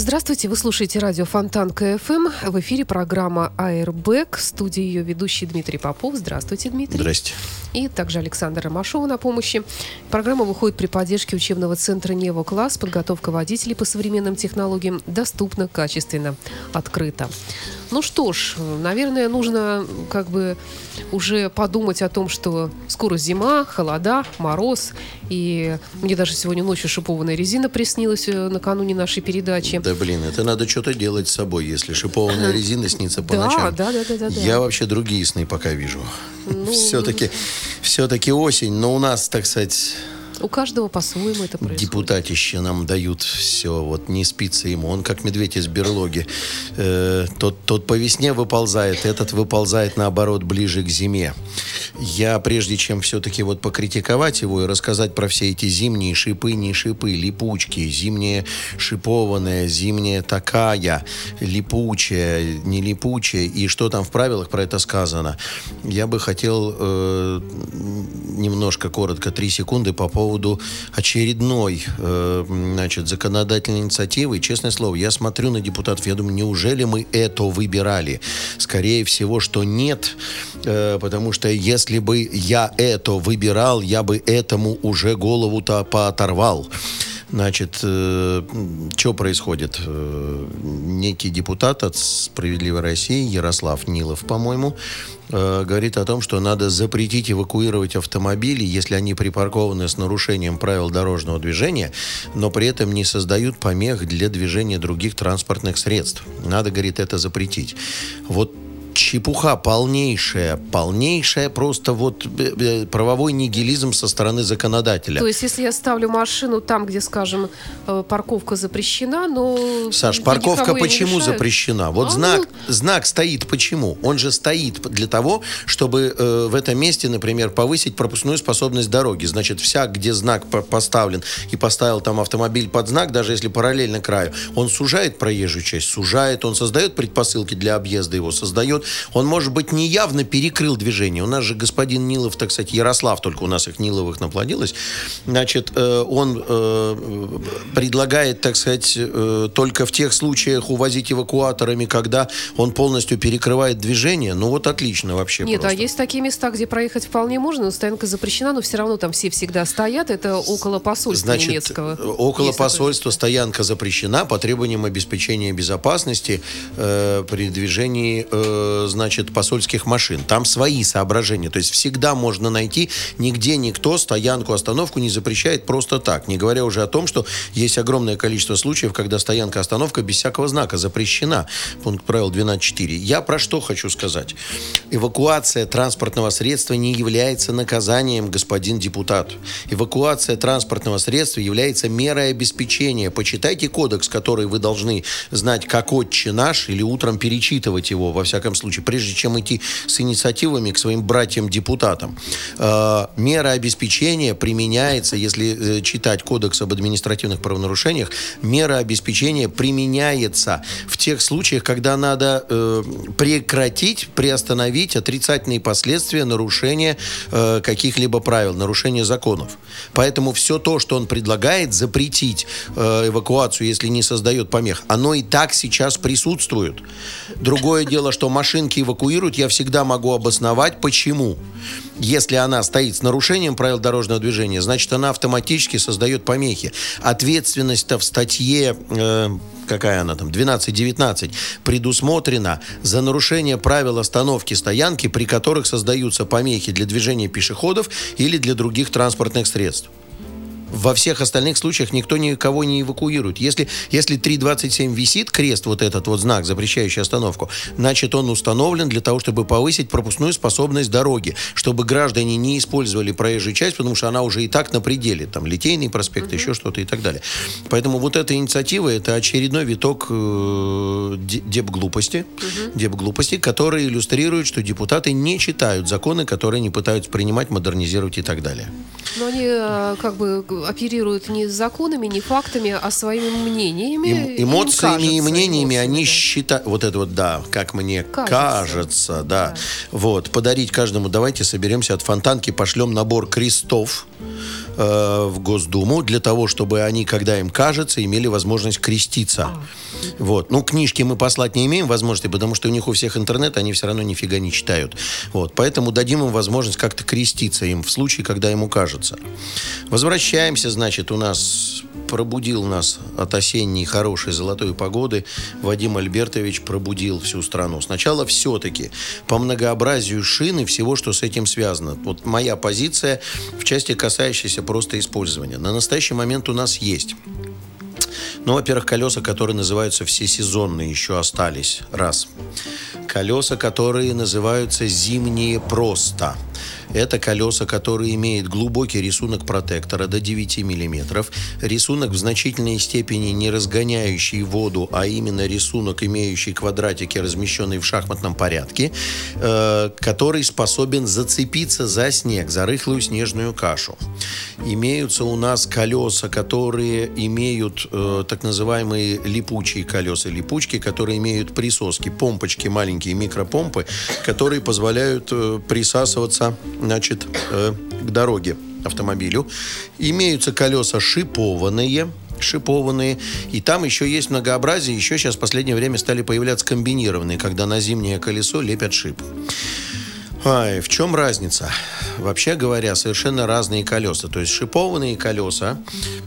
Здравствуйте, вы слушаете радио Fontanka FM. В эфире программа «Airbag». В студии ее ведущий Дмитрий Попов. Здравствуйте, Дмитрий. Здрасте. И также Александр Ромашова на помощи. Программа выходит при поддержке учебного центра «Нево Класс». Подготовка водителей по современным технологиям доступна, качественно, открыто. Ну что ж, наверное, нужно как бы уже подумать о том, что скоро зима, холода, мороз. И мне даже сегодня ночью шипованная резина приснилась э, накануне нашей передачи. Да блин, это надо что-то делать с собой, если шипованная резина снится по Да, ночам. да, да, да, да, да. Я вообще другие сны пока вижу. Ну, Все-таки, все-таки осень, но у нас, так сказать, У каждого по-своему это происходит. депутатище нам дают все, вот не спится ему. Он как медведь из берлоги. Э, тот, тот по весне выползает, этот выползает наоборот ближе к зиме. Я прежде чем все-таки вот покритиковать его и рассказать про все эти зимние шипы, не шипы, липучки, зимняя шипованная, зимняя такая, липучая, не липучая, и что там в правилах про это сказано, я бы хотел э, немножко коротко, три секунды по поводу очередной э, значит, законодательной инициативы. И, Честное слово, я смотрю на депутатов, я думаю, неужели мы это выбирали? Скорее всего, что нет, э, потому что если бы я это выбирал, я бы этому уже голову-то пооторвал. Значит, что происходит? Э, некий депутат от «Справедливой России», Ярослав Нилов, по-моему, э, говорит о том, что надо запретить эвакуировать автомобили, если они припаркованы с нарушением правил дорожного движения, но при этом не создают помех для движения других транспортных средств. Надо, говорит, это запретить. Вот чепуха полнейшая, полнейшая просто вот э, э, правовой нигилизм со стороны законодателя. То есть, если я ставлю машину там, где, скажем, э, парковка запрещена, но... Саш, парковка почему запрещена? Вот А, знак, ну, знак стоит почему? Он же стоит для того, чтобы э, в этом месте, например, повысить пропускную способность дороги. Значит, вся, где знак по- поставлен и поставил там автомобиль под знак, даже если параллельно краю, он сужает проезжую часть, сужает, он создает предпосылки для объезда его, создает. Он, может быть, не явно перекрыл движение. У нас же господин Нилов, так сказать, Ярослав, только у нас их Ниловых наплодилось. Значит, э, он э, предлагает, так сказать, э, только в тех случаях увозить эвакуаторами, когда он полностью перекрывает движение. Ну вот отлично вообще Нет, просто. а есть такие места, где проехать вполне можно, но стоянка запрещена, но все равно там все всегда стоят. Это около посольства Значит, немецкого. около Есть такое. посольства стоянка запрещена по требованиям обеспечения безопасности э, при движении, э, значит, посольских машин. Там свои соображения. То есть всегда можно найти, нигде никто стоянку, остановку не запрещает просто так. Не говоря уже о том, что есть огромное количество случаев, когда стоянка, остановка без всякого знака запрещена. Пункт правил 12.4. Я про что хочу сказать. Эвакуация транспортного средства не является наказанием, господин депутат. Эвакуация транспортного средства является мерой обеспечения. Почитайте кодекс, который вы должны знать как отче наш, или утром перечитывать его, во всяком случае, прежде чем идти с инициативами к своим братьям-депутатам. Э, мера обеспечения применяется, если э, читать кодекс об административных правонарушениях, мера обеспечения применяется в тех случаях, когда надо э, прекратить, приостановить отрицательные последствия нарушения каких-либо правил, нарушения законов. Поэтому все то, что он предлагает, запретить эвакуацию, если не создает помех, оно и так сейчас присутствует. Другое дело, что машинки эвакуируют, я всегда могу обосновать, почему. Если она стоит с нарушением правил дорожного движения, значит, она автоматически создает помехи. Ответственность-то в статье, э, какая она там, 12-19, предусмотрена за нарушение правил остановки стоянки, при которых создаются помехи для движения пешеходов или для других транспортных средств. Во всех остальных случаях никто никого не эвакуирует. Если, если 3.27 висит крест, вот этот вот знак, запрещающий остановку, значит, он установлен для того, чтобы повысить пропускную способность дороги, чтобы граждане не использовали проезжую часть, потому что она уже и так на пределе, там, Литейный проспект, еще что-то и так далее. Поэтому вот эта инициатива, это очередной виток э, деп-глупости, деп-глупости, который иллюстрирует, что депутаты не читают законы, которые они пытаются принимать, модернизировать и так далее. Но они э, как бы оперируют не законами, не фактами, а своими мнениями. Эм- эмоциями кажется, и мнениями эмоциями, они да. считают, вот это вот, да, как мне кажется, Кажется. да. Да. Вот, подарить каждому, давайте соберемся от фонтанки, пошлем набор крестов э, в Госдуму для того, чтобы они, когда им кажется, имели возможность креститься. А. Вот. Ну, книжки мы послать не имеем возможности, потому что у них у всех интернет, они все равно нифига не читают. Вот. Поэтому дадим им возможность как-то креститься им в случае, когда ему кажется. Возвращаемся, значит, у нас пробудил нас от осенней хорошей золотой погоды. Вадим Альбертович пробудил всю страну. Сначала все-таки по многообразию шин и всего, что с этим связано. Вот моя позиция в части, касающейся просто использования. На настоящий момент у нас есть ну, во-первых, колеса, которые называются всесезонные, еще остались. Раз. Колеса, которые называются зимние просто. Это колеса, которые имеют глубокий рисунок протектора до 9 миллиметров. Рисунок в значительной степени не разгоняющий воду, а именно рисунок, имеющий квадратики, размещенные в шахматном порядке, э, который способен зацепиться за снег, за рыхлую снежную кашу. Имеются у нас колеса, которые имеют э, так называемые липучие колеса, липучки, которые имеют присоски, помпочки, маленькие микропомпы, которые позволяют э, присасываться значит, э, к дороге автомобилю. Имеются колеса шипованные, шипованные. И там еще есть многообразие. Еще сейчас в последнее время стали появляться комбинированные, когда на зимнее колесо лепят шип. Ай, в чем разница? Вообще говоря, совершенно разные колеса. То есть шипованные колеса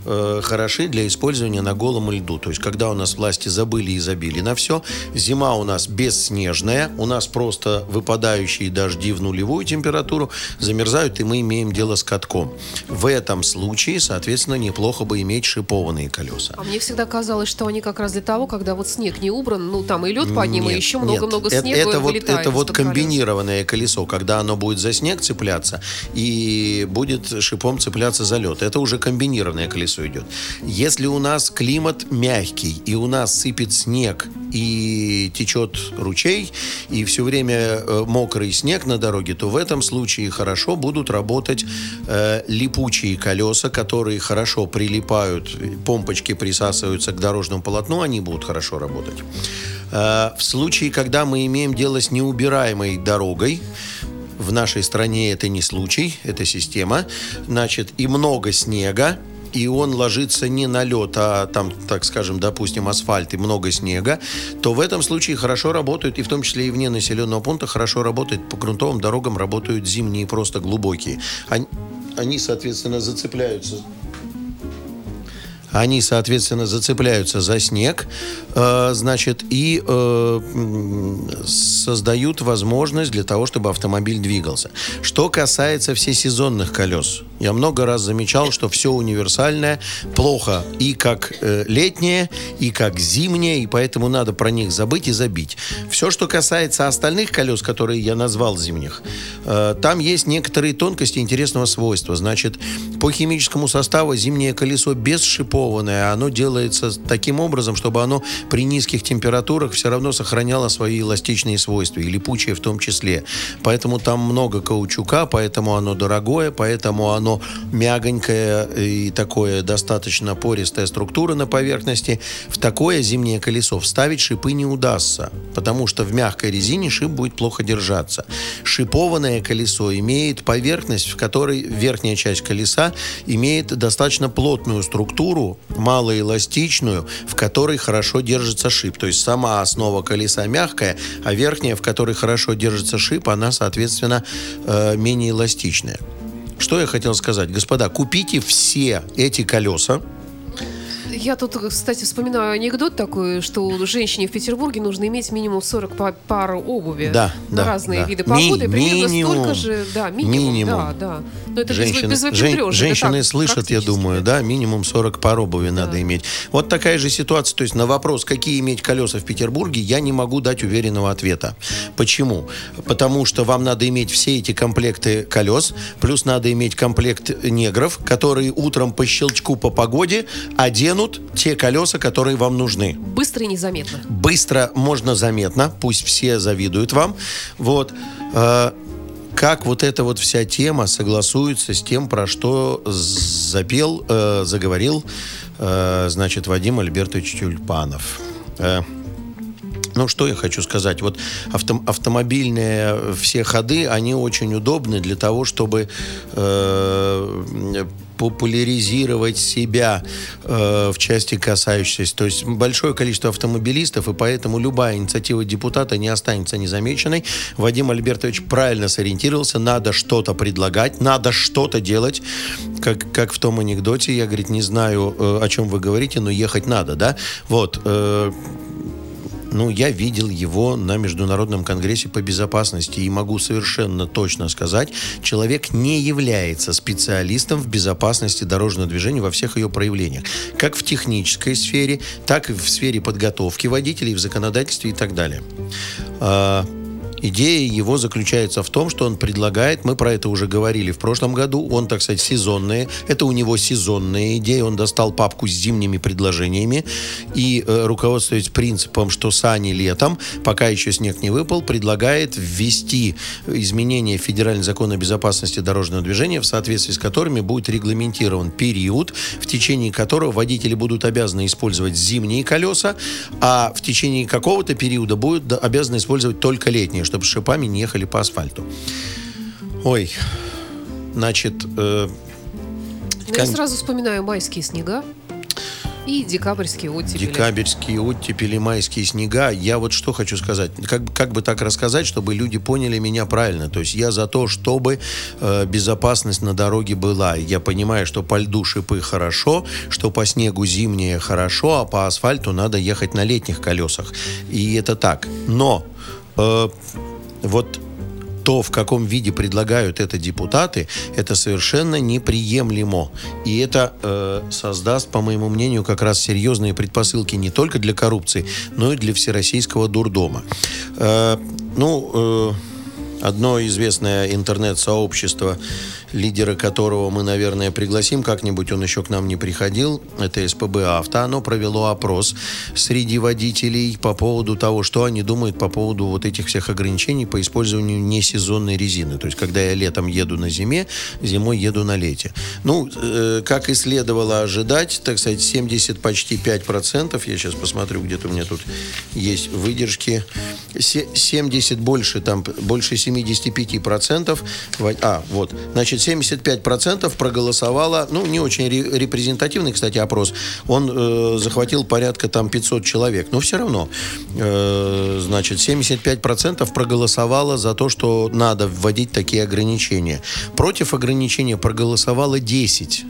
э, хороши для использования на голом льду. То есть когда у нас власти забыли и забили на все, зима у нас бесснежная, у нас просто выпадающие дожди в нулевую температуру замерзают, и мы имеем дело с катком. В этом случае, соответственно, неплохо бы иметь шипованные колеса. А мне всегда казалось, что они как раз для того, когда вот снег не убран, ну там и лед под ним, и Нет, еще нет. много-много Это- снега это, вот, это вот из-под колес. комбинированное колесо, когда оно будет за снег цепляться и будет шипом цепляться за лед. Это уже комбинированное колесо идет. Если у нас климат мягкий, и у нас сыпет снег, и течет ручей, и все время э, мокрый снег на дороге, то в этом случае хорошо будут работать э, липучие колеса, которые хорошо прилипают, помпочки присасываются к дорожному полотну, они будут хорошо работать. Э, В случае, когда мы имеем дело с неубираемой дорогой, в нашей стране это не случай, это система, значит, и много снега, и он ложится не на лед, а там, так скажем, допустим, асфальт и много снега, то в этом случае хорошо работают, и в том числе и вне населенного пункта, хорошо работают по грунтовым дорогам, работают зимние просто глубокие. Они, они соответственно, зацепляются они, соответственно, зацепляются за снег, э, значит, и э, создают возможность для того, чтобы автомобиль двигался. Что касается всесезонных колес, я много раз замечал, что все универсальное плохо и как э, летнее, и как зимнее, и поэтому надо про них забыть и забить. Все, что касается остальных колес, которые я назвал зимних, э, там есть некоторые тонкости интересного свойства. Значит, по химическому составу зимнее колесо бесшипованное, оно делается таким образом, чтобы оно при низких температурах все равно сохраняло свои эластичные свойства, и липучее в том числе. Поэтому там много каучука, поэтому оно дорогое, поэтому оно мягонькое и такое достаточно пористая структура на поверхности. В такое зимнее колесо вставить шипы не удастся, потому что в мягкой резине шип будет плохо держаться. Шипованное колесо имеет поверхность, в которой верхняя часть колеса имеет достаточно плотную структуру, малоэластичную, в которой хорошо держится шип. То есть сама основа колеса мягкая, а верхняя, в которой хорошо держится шип, она, соответственно, э, менее эластичная. Что я хотел сказать? Господа, купите все эти колеса, Я тут, кстати, вспоминаю анекдот такой, что женщине в Петербурге нужно иметь минимум 40 па- пар обуви Да, на да, разные да. виды Ми- погоды. примерно минимум. столько же, да, минимум, Минимум. да, да. Но это без, Женщины, без жен- выпендрежа, это женщины так, слышат, я думаю, да, минимум 40 пар обуви надо иметь. Вот такая же ситуация. То есть на вопрос, какие иметь колеса в Петербурге, я не могу дать уверенного ответа. Почему? Потому что вам надо иметь все эти комплекты колес, плюс надо иметь комплект негров, которые утром по щелчку по погоде оденут те колеса, которые вам нужны Быстро и незаметно. быстро, можно заметно, пусть все завидуют вам. Вот. Э, Как вот эта вот вся тема согласуется с тем, про что запел, э, заговорил, э, значит, Вадим Альбертович Тюльпанов. Э, ну, что я хочу сказать. Вот авто- автомобильные все ходы, они очень удобны для того, чтобы э, популяризировать себя э, в части касающейся. То есть большое количество автомобилистов, и поэтому любая инициатива депутата не останется незамеченной. Вадим Альбертович правильно сориентировался. Надо что-то предлагать, надо что-то делать. Как, как в том анекдоте, я, говорит, не знаю, э, о чем вы говорите, но ехать надо, да? Вот. э, ну, я видел его на Международном конгрессе по безопасности и могу совершенно точно сказать, человек не является специалистом в безопасности дорожного движения во всех ее проявлениях. Как в технической сфере, так и в сфере подготовки водителей, в законодательстве и так далее. Идея его заключается в том, что он предлагает, мы про это уже говорили в прошлом году, он, так сказать, сезонные, это у него сезонная идея, он достал папку с зимними предложениями и, э, руководствуясь принципом, что сани летом, пока еще снег не выпал, предлагает ввести изменения в Федеральный закон о безопасности дорожного движения, в соответствии с которыми будет регламентирован период, в течение которого водители будут обязаны использовать зимние колеса, а в течение какого-то периода будут обязаны использовать только летние, чтобы шипами не ехали по асфальту. Ой, значит, э, Ну, Я Кон- сразу вспоминаю майские снега и декабрьские оттепели. декабрьские оттепели, майские снега. Я вот что хочу сказать. Как, как бы так рассказать, чтобы люди поняли меня правильно. То есть я за то, чтобы э, безопасность на дороге была. Я понимаю, что по льду шипы хорошо, что по снегу зимнее хорошо, а по асфальту надо ехать на летних колесах. И это так. Но э, вот то, в каком виде предлагают это депутаты, это совершенно неприемлемо. И это э, создаст, по моему мнению, как раз серьезные предпосылки не только для коррупции, но и для всероссийского дурдома. Э, ну, э, одно известное интернет-сообщество, лидера которого мы, наверное, пригласим как-нибудь, он еще к нам не приходил, это СПБ «Авто», оно провело опрос среди водителей по поводу того, что они думают по поводу вот этих всех ограничений по использованию несезонной резины. То есть, когда я летом еду на зиме, зимой еду на лете. Ну, э, как и следовало ожидать, так сказать, 70, почти 5%, я сейчас посмотрю, где-то у меня тут есть выдержки, Се- 70 больше, там, больше 75%, во- а, вот, значит, 75% проголосовало, ну, не очень ре- репрезентативный, кстати, опрос, он э, захватил порядка там 500 человек, но все равно, э, значит, 75% проголосовало за то, что надо вводить такие ограничения. Против ограничения проголосовало 10.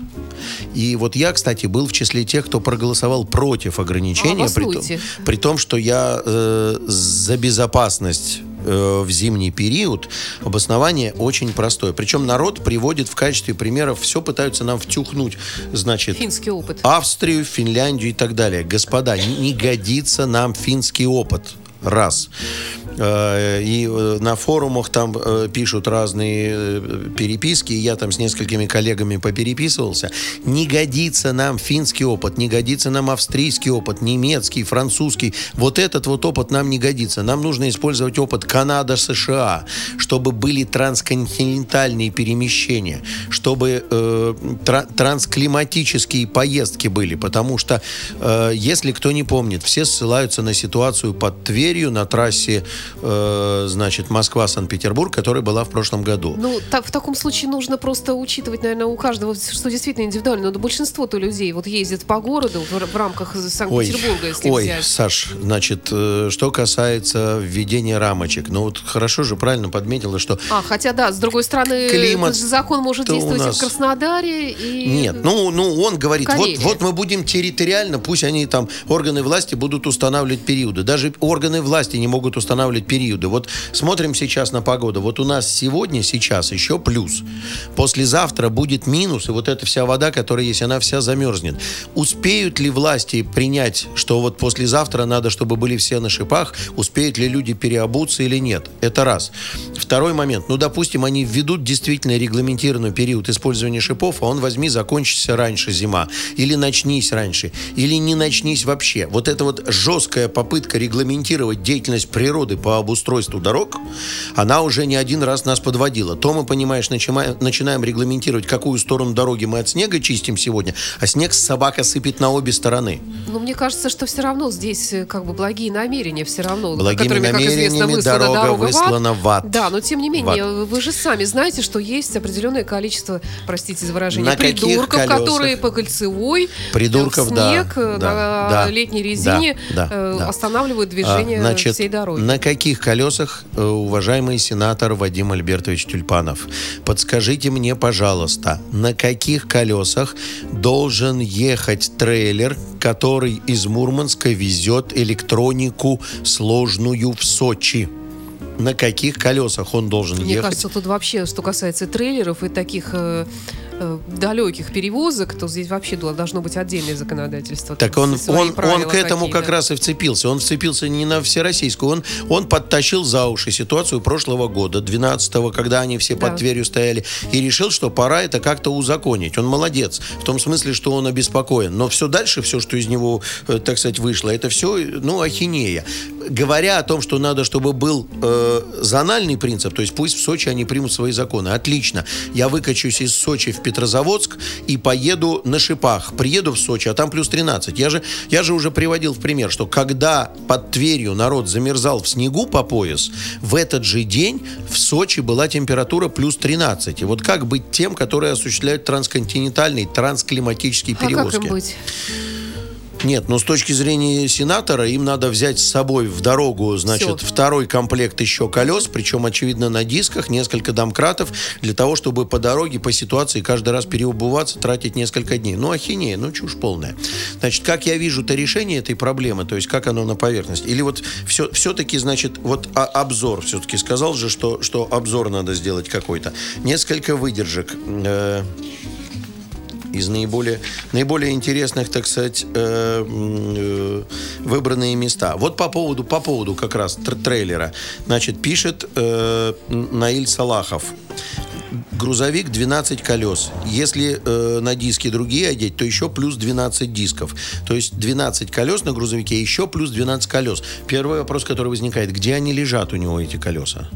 И вот я, кстати, был в числе тех, кто проголосовал против ограничения, А, при, том, при том, что я э, за безопасность э, в зимний период обоснование очень простое. Причем народ приводит в качестве примеров, все пытаются нам втюхнуть, значит, Финский опыт. Австрию, Финляндию и так далее. Господа, не годится нам финский опыт. Раз. Э, И э, на форумах там э, пишут разные переписки, я там с несколькими коллегами попереписывался. Не годится нам финский опыт, не годится нам австрийский опыт, немецкий, французский. Вот этот вот опыт нам не годится. Нам нужно использовать опыт Канада, США, чтобы были трансконтинентальные перемещения, чтобы э, тра- трансклиматические поездки были, потому что, э, если кто не помнит, все ссылаются на ситуацию под Тверью, Тверью на трассе, э, значит, Москва-Санкт-Петербург, которая была в прошлом году. Ну, та- в таком случае нужно просто учитывать, наверное, у каждого, что действительно индивидуально. Но большинство-то людей вот ездит по городу в, в рамках Санкт-Петербурга, если ой, взять. Саш, значит, э, что касается введения рамочек, ну вот хорошо же, правильно подметила, что А, хотя да, с другой стороны, Климат закон может действовать нас- в Краснодаре, и... Нет, ну, ну он говорит, вот, вот мы будем территориально, пусть они там, органы власти будут устанавливать периоды. Даже органы власти не могут устанавливать периоды. Вот смотрим сейчас на погоду. Вот у нас сегодня, сейчас еще плюс. Послезавтра будет минус, и вот эта вся вода, которая есть, она вся замерзнет. Успеют ли власти принять, что вот послезавтра надо, чтобы были все на шипах, успеют ли люди переобуться или нет? Это раз. Второй момент. Ну, допустим, они введут действительно регламентированный период использования шипов, а он возьми, закончится раньше зима. Или начнись раньше. Или не начнись вообще. Вот эта вот жесткая попытка регламентировать деятельность природы по обустройству дорог, она уже не один раз нас подводила. То мы, понимаешь, начинаем, начинаем регламентировать, какую сторону дороги мы от снега чистим сегодня, а снег собака сыпет на обе стороны. Но мне кажется, что все равно здесь э, как бы благие намерения все равно, Благими которыми, как известно, намерениями выслана дорога дорога в ад. выслана в ад. Да, но тем не менее, В вы же сами знаете, что есть определенное количество, простите за выражение, На придурков, которые по кольцевой Придурков, в да, снег э, да, на да, летней резине да, э, да. останавливают движение А, значит, всей дороги. На каких колесах, э, уважаемый сенатор Вадим Альбертович Тюльпанов, подскажите мне, пожалуйста, на каких колесах должен ехать трейлер, который из Мурманска везет электронику сложную в Сочи? На каких колесах он должен Мне ехать? кажется, тут вообще, что касается трейлеров и таких э, э, далеких перевозок, то здесь вообще до- должно быть отдельное законодательство. Так он, он, он к этому как раз и вцепился. Он вцепился не на всероссийскую, он, он подтащил за уши ситуацию прошлого года, 12-го, когда они все Да. под Тверью стояли, и решил, что пора это как-то узаконить. Он молодец, в том смысле, что он обеспокоен. Но все дальше, все, что из него, э, так сказать, вышло, это все, ну, ахинея. Говоря о том, что надо, чтобы был э, зональный принцип, то есть пусть в Сочи они примут свои законы. Отлично. Я выкачусь из Сочи в Петрозаводск и поеду на шипах. Приеду в Сочи, а там плюс 13. Я же, я же уже приводил в пример, что когда под Тверью народ замерзал в снегу по пояс, в этот же день в Сочи была температура плюс 13. И вот как быть тем, которые осуществляют трансконтинентальные, трансклиматические А как перевозки? им быть? Нет, но с точки зрения сенатора им надо взять с собой в дорогу, значит, Всё. второй комплект еще колес, причем, очевидно, на дисках, несколько домкратов, для того, чтобы по дороге, по ситуации каждый раз переобуваться, тратить несколько дней. Ну, ахинея, ну, чушь полная. Значит, как я вижу это решение этой проблемы, то есть как оно на поверхности? Или вот все, все-таки, значит, вот а- обзор все-таки сказал же, что, что обзор надо сделать какой-то. Несколько выдержек. Э, из наиболее, наиболее интересных, так сказать, э, э, выбранные места. Вот по поводу, по поводу как раз тр- трейлера. Значит, пишет э, Наиль Салахов. Грузовик 12 колес. Если э, на диски другие одеть, то еще плюс 12 дисков. То есть 12 колес на грузовике, еще плюс 12 колес. Первый вопрос, который возникает, где они лежат у него, эти колеса?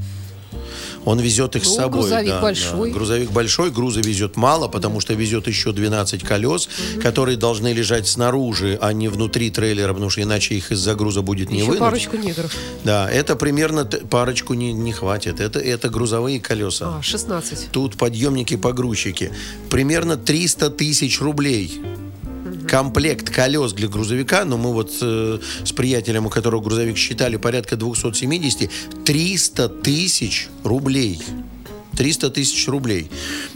Он везет их Ну, с собой. грузовик да, большой. да. Грузовик большой, груза везет мало, потому что везет еще 12 колес, которые должны лежать снаружи, а не внутри трейлера, потому что иначе их из-за груза будет не Еще вынуть. парочку негров. Да, это примерно парочку не, не хватит. Это, это грузовые колеса. А, 16. Тут подъемники-погрузчики. Примерно 300 тысяч рублей. Комплект колес для грузовика, но мы вот э, с приятелем, у которого грузовик считали порядка 270, 300 тысяч рублей. 300 тысяч рублей.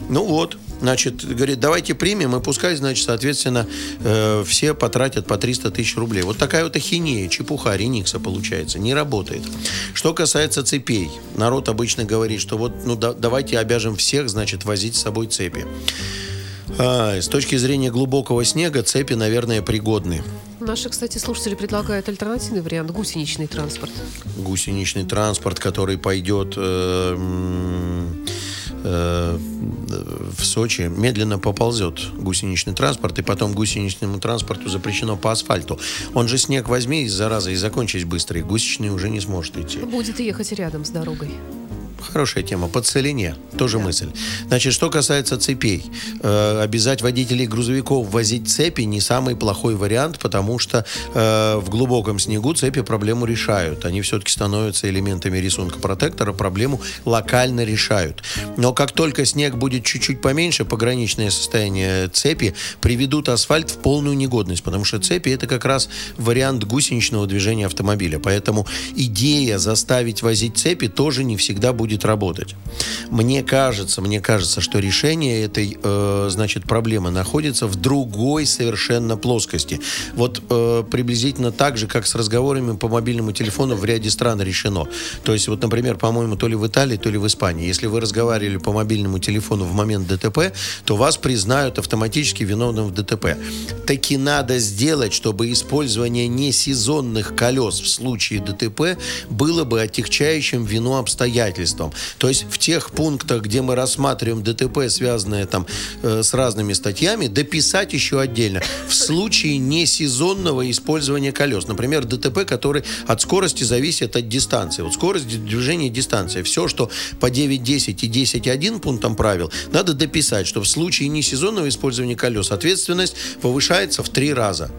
Ну вот, значит, говорит, давайте примем, и пускай, значит, соответственно, э, все потратят по 300 тысяч рублей. Вот такая вот ахинея, чепуха, реникса получается, не работает. Что касается цепей, народ обычно говорит, что вот, ну, да- давайте обяжем всех, значит, возить с собой цепи. А, с точки зрения глубокого снега цепи, наверное, пригодны. Наши, кстати, слушатели предлагают альтернативный вариант – гусеничный транспорт. Гусеничный транспорт, который пойдет э, э, в Сочи, медленно поползет гусеничный транспорт, и потом гусеничному транспорту запрещено по асфальту. Он же снег возьми, зараза, и закончись быстро, и гусеничный уже не сможет идти. Будет ехать рядом с дорогой. Хорошая тема. По целине. Тоже мысль. Значит, что касается цепей. Э, обязать водителей грузовиков возить цепи не самый плохой вариант, потому что э, в глубоком снегу цепи проблему решают. Они все-таки становятся элементами рисунка протектора, проблему локально решают. Но как только снег будет чуть-чуть поменьше, пограничное состояние цепи приведут асфальт в полную негодность, потому что цепи это как раз вариант гусеничного движения автомобиля. Поэтому идея заставить возить цепи тоже не всегда будет будет работать. Мне кажется, мне кажется, что решение этой, э, значит, проблемы находится в другой совершенно плоскости. Вот э, приблизительно так же, как с разговорами по мобильному телефону в ряде стран решено. То есть, вот, например, по-моему, то ли в Италии, то ли в Испании. Если вы разговаривали по мобильному телефону в момент ДТП, то вас признают автоматически виновным в ДТП. Таки надо сделать, чтобы использование несезонных колес в случае ДТП было бы отягчающим вину обстоятельством. То есть в тех пунктах, где мы рассматриваем ДТП, связанное там э, с разными статьями, дописать еще отдельно. В случае несезонного использования колес. Например, ДТП, который от скорости зависит от дистанции. Вот скорость движения дистанция. Все, что по 9.10 и 10.1 пунктам правил, надо дописать, что в случае несезонного использования колес ответственность повышается в три раза.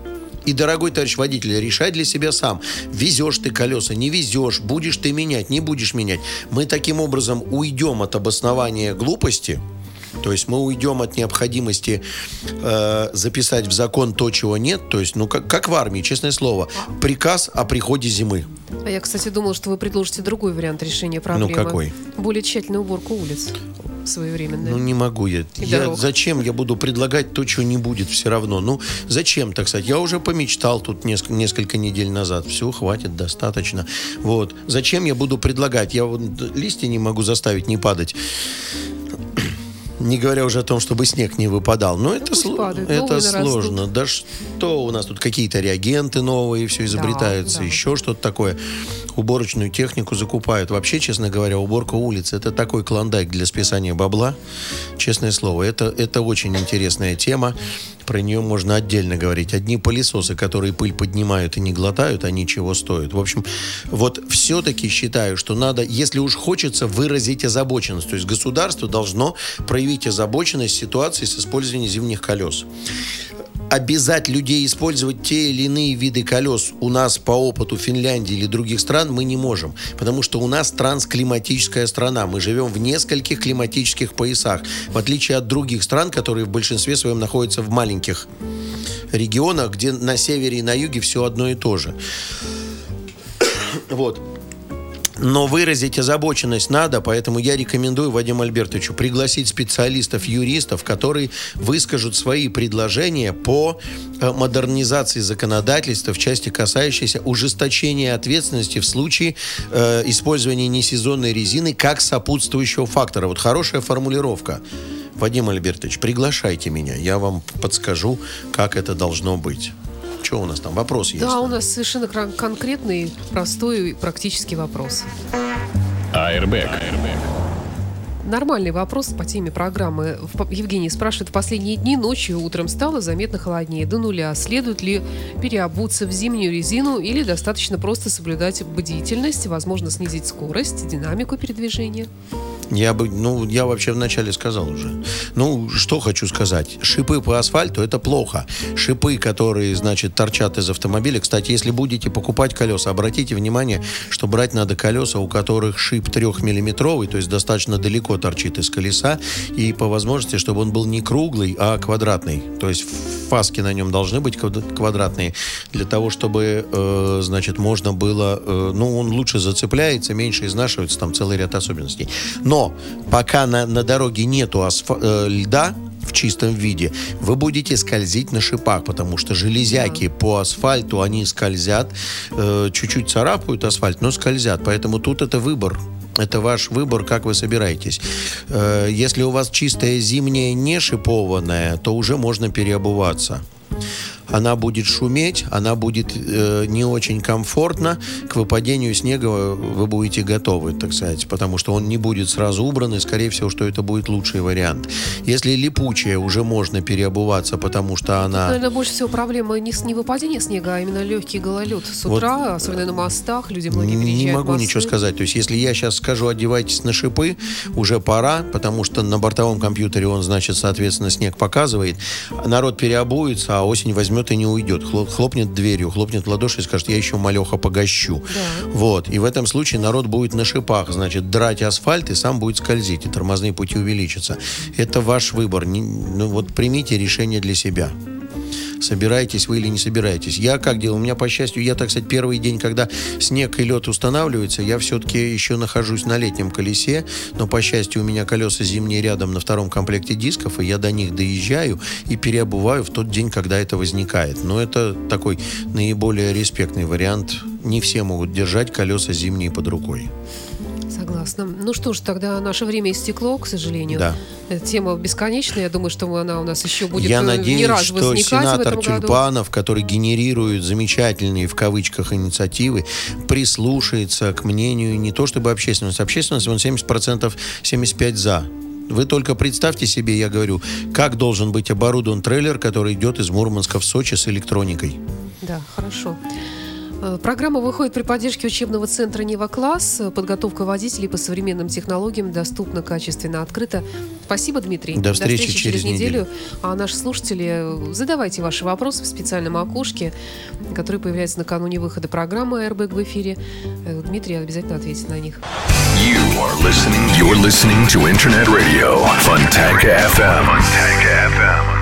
И, дорогой товарищ водитель, решай для себя сам. Везешь ты колеса, не везешь, будешь ты менять, не будешь менять. Мы таким образом уйдем от обоснования глупости, то есть мы уйдем от необходимости э, записать в закон то, чего нет. То есть, ну, как, как в армии, честное слово, приказ о приходе зимы. А я, кстати, думала, что вы предложите другой вариант решения проблемы. Ну, какой? Более тщательную уборку улиц своевременная. Ну, не могу я. я зачем я буду предлагать то, чего не будет все равно? Ну, зачем, так сказать? Я уже помечтал тут несколько, несколько недель назад. Все, хватит, достаточно. Вот. Зачем я буду предлагать? Я вот листья не могу заставить не падать. Не говоря уже о том, чтобы снег не выпадал. Но это, сл- падает, это сложно. Да что у нас тут какие-то реагенты новые, все изобретаются, да, да. еще что-то такое. Уборочную технику закупают. Вообще, честно говоря, уборка улиц это такой клондайк для списания бабла. Честное слово, это, это очень интересная тема. Про нее можно отдельно говорить. Одни пылесосы, которые пыль поднимают и не глотают, они чего стоят. В общем, вот все-таки считаю, что надо, если уж хочется выразить озабоченность, то есть государство должно проявить озабоченность ситуации с использованием зимних колес обязать людей использовать те или иные виды колес у нас по опыту Финляндии или других стран мы не можем. Потому что у нас трансклиматическая страна. Мы живем в нескольких климатических поясах. В отличие от других стран, которые в большинстве своем находятся в маленьких регионах, где на севере и на юге все одно и то же. Вот. Но выразить озабоченность надо, поэтому я рекомендую Вадиму Альбертовичу пригласить специалистов, юристов, которые выскажут свои предложения по э, модернизации законодательства в части, касающейся ужесточения ответственности в случае э, использования несезонной резины как сопутствующего фактора. Вот хорошая формулировка. Вадим Альбертович, приглашайте меня, я вам подскажу, как это должно быть. Что у нас там? Вопрос есть? Да, у нас совершенно конкретный, простой и практический вопрос. Airbag. Нормальный вопрос по теме программы. Евгений спрашивает, в последние дни ночью утром стало заметно холоднее до нуля. Следует ли переобуться в зимнюю резину или достаточно просто соблюдать бдительность, возможно, снизить скорость, динамику передвижения? Я бы, ну, я вообще вначале сказал уже. Ну, что хочу сказать. Шипы по асфальту это плохо. Шипы, которые, значит, торчат из автомобиля. Кстати, если будете покупать колеса, обратите внимание, что брать надо колеса, у которых шип трехмиллиметровый, то есть достаточно далеко торчит из колеса, и по возможности, чтобы он был не круглый, а квадратный. То есть фаски на нем должны быть квадратные, для того, чтобы, э, значит, можно было, э, ну, он лучше зацепляется, меньше изнашивается, там целый ряд особенностей. Но пока на, на дороге нету асфа- э, льда, в чистом виде, вы будете скользить на шипах, потому что железяки да. по асфальту, они скользят, э, чуть-чуть царапают асфальт, но скользят. Поэтому тут это выбор. Это ваш выбор, как вы собираетесь. Э, если у вас чистая зимняя, не шипованная, то уже можно переобуваться. Она будет шуметь, она будет э, не очень комфортно. К выпадению снега вы будете готовы, так сказать, потому что он не будет сразу убран, и, скорее всего, что это будет лучший вариант. Если липучая, уже можно переобуваться, потому что она... Наверное, больше всего проблема не, с, не выпадение снега, а именно легкий гололед. С утра, вот особенно на мостах, люди многие Не могу ничего сказать. То есть, если я сейчас скажу, одевайтесь на шипы, уже пора, потому что на бортовом компьютере он, значит, соответственно, снег показывает. Народ переобуется, а осень возьмет и не уйдет. Хлопнет дверью, хлопнет в ладоши и скажет, я еще малеха погощу. Да. Вот. И в этом случае народ будет на шипах, значит, драть асфальт и сам будет скользить, и тормозные пути увеличатся. Это ваш выбор. Ну, вот примите решение для себя собираетесь вы или не собираетесь. Я как делал? У меня, по счастью, я, так сказать, первый день, когда снег и лед устанавливаются, я все-таки еще нахожусь на летнем колесе, но, по счастью, у меня колеса зимние рядом на втором комплекте дисков, и я до них доезжаю и переобуваю в тот день, когда это возникает. Но это такой наиболее респектный вариант. Не все могут держать колеса зимние под рукой. Согласна. Ну что ж, тогда наше время истекло, к сожалению. Да. Эта тема бесконечная. Я думаю, что она у нас еще будет Я э, надеюсь, не раз что сенатор Тюльпанов, который генерирует замечательные в кавычках инициативы, прислушается к мнению не то чтобы общественности. Общественность, он 70%, 75% за. Вы только представьте себе, я говорю, как должен быть оборудован трейлер, который идет из Мурманска в Сочи с электроникой. Да, хорошо. Э, программа выходит при поддержке учебного центра «Нева Класс». Подготовка водителей по современным технологиям доступна, качественно, открыта. Спасибо, Дмитрий. До встречи, До встречи через, через неделю. неделю. А наши слушатели, э, задавайте ваши вопросы в специальном окошке, который появляется накануне выхода программы «Airbag» в эфире. Э, Дмитрий обязательно ответит на них. You are listening, you're listening to Internet Radio, Fontanka FM. Fontanka FM.